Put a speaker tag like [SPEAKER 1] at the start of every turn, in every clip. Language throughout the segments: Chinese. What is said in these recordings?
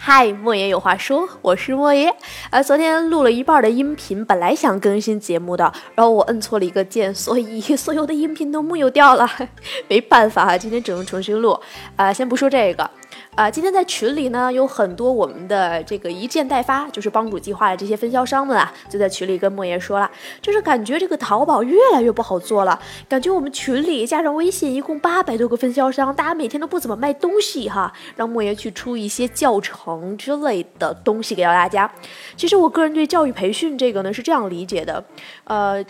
[SPEAKER 1] 嗨，莫言有话说，我是莫言。哎，昨天录了一半的音频，本来想更新节目的，然后我摁错了一个键，所以 所有的音频都木有掉了，没办法，今天只能重新录。啊，先不说这个。啊，今天在群里呢，有很多我们的这个一件代发，就是帮主计划的这些分销商们啊，就在群里跟莫言说了，就是感觉这个淘宝越来越不好做了，感觉我们群里加上微信，一共八百多个分销商，大家每天都不怎么卖东西哈，让莫言去出一些教程之类的东西给到大家。其实我个人对教育培训这个呢是这样理解的，呃。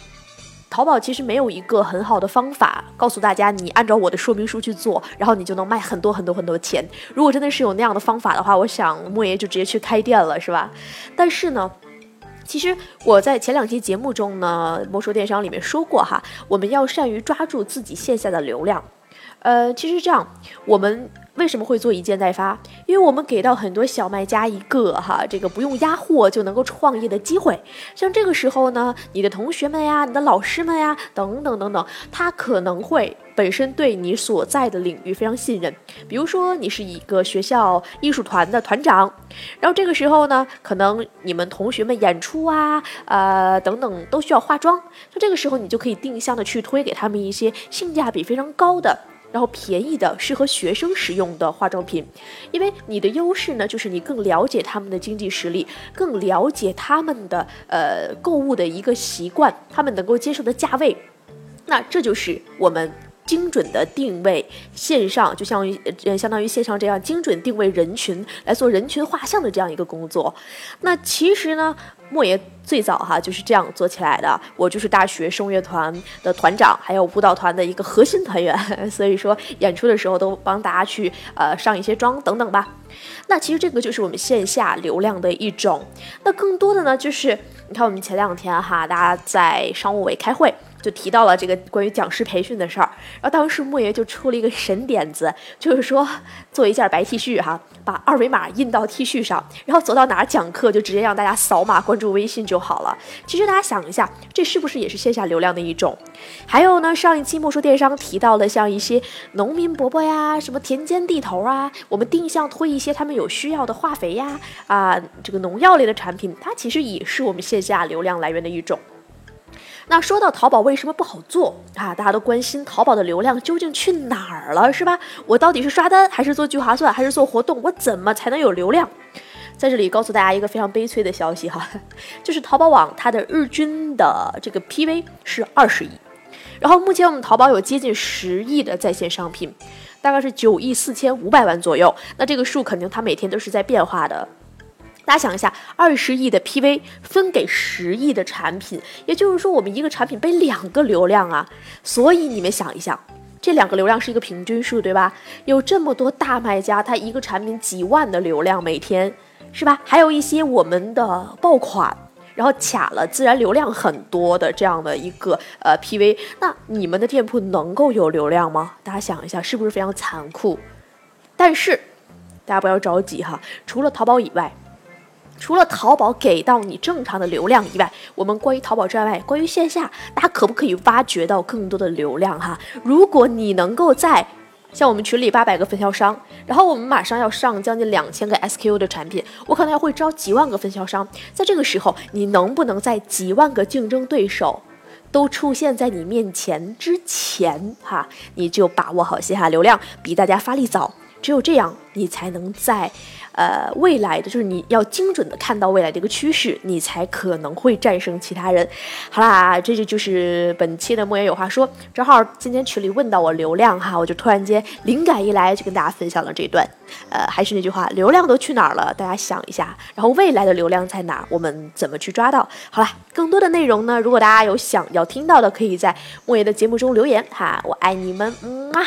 [SPEAKER 1] 淘宝其实没有一个很好的方法告诉大家，你按照我的说明书去做，然后你就能卖很多很多很多钱。如果真的是有那样的方法的话，我想莫爷就直接去开店了，是吧？但是呢，其实我在前两期节目中呢，魔兽电商里面说过哈，我们要善于抓住自己线下的流量。呃，其实这样，我们。为什么会做一件代发？因为我们给到很多小卖家一个哈，这个不用压货就能够创业的机会。像这个时候呢，你的同学们呀，你的老师们呀，等等等等，他可能会本身对你所在的领域非常信任。比如说，你是一个学校艺术团的团长，然后这个时候呢，可能你们同学们演出啊，呃等等都需要化妆，那这个时候你就可以定向的去推给他们一些性价比非常高的。然后便宜的适合学生使用的化妆品，因为你的优势呢，就是你更了解他们的经济实力，更了解他们的呃购物的一个习惯，他们能够接受的价位，那这就是我们。精准的定位线上，就像于呃相当于线上这样精准定位人群来做人群画像的这样一个工作。那其实呢，莫言最早哈就是这样做起来的。我就是大学声乐团的团长，还有舞蹈团的一个核心团员，所以说演出的时候都帮大家去呃上一些妆等等吧。那其实这个就是我们线下流量的一种。那更多的呢，就是你看我们前两天哈，大家在商务委开会。就提到了这个关于讲师培训的事儿，然后当时莫爷就出了一个神点子，就是说做一件白 T 恤哈，把二维码印到 T 恤上，然后走到哪儿讲课就直接让大家扫码关注微信就就好了。其实大家想一下，这是不是也是线下流量的一种？还有呢，上一期莫说电商提到的像一些农民伯伯呀，什么田间地头啊，我们定向推一些他们有需要的化肥呀，啊，这个农药类的产品，它其实也是我们线下流量来源的一种。那说到淘宝为什么不好做啊？大家都关心淘宝的流量究竟去哪儿了，是吧？我到底是刷单还是做聚划算还是做活动？我怎么才能有流量？在这里告诉大家一个非常悲催的消息哈，就是淘宝网它的日均的这个 PV 是二十亿，然后目前我们淘宝有接近十亿的在线商品，大概是九亿四千五百万左右。那这个数肯定它每天都是在变化的。大家想一下，二十亿的 PV 分给十亿的产品，也就是说，我们一个产品背两个流量啊。所以你们想一想，这两个流量是一个平均数，对吧？有这么多大卖家，他一个产品几万的流量每天，是吧？还有一些我们的爆款，然后卡了自然流量很多的这样的一个呃 PV，那你们的店铺能够有流量吗？大家想一下，是不是非常残酷？但是大家不要着急哈，除了淘宝以外。除了淘宝给到你正常的流量以外，我们关于淘宝之外，关于线下，大家可不可以挖掘到更多的流量哈？如果你能够在像我们群里八百个分销商，然后我们马上要上将近两千个 SKU 的产品，我可能要会招几万个分销商，在这个时候，你能不能在几万个竞争对手都出现在你面前之前哈，你就把握好线下流量，比大家发力早，只有这样，你才能在。呃，未来的就是你要精准的看到未来的一个趋势，你才可能会战胜其他人。好啦，这就就是本期的莫言有话说。正好今天群里问到我流量哈，我就突然间灵感一来，就跟大家分享了这段。呃，还是那句话，流量都去哪儿了？大家想一下。然后未来的流量在哪？我们怎么去抓到？好了，更多的内容呢，如果大家有想要听到的，可以在莫言的节目中留言哈。我爱你们，嗯啊。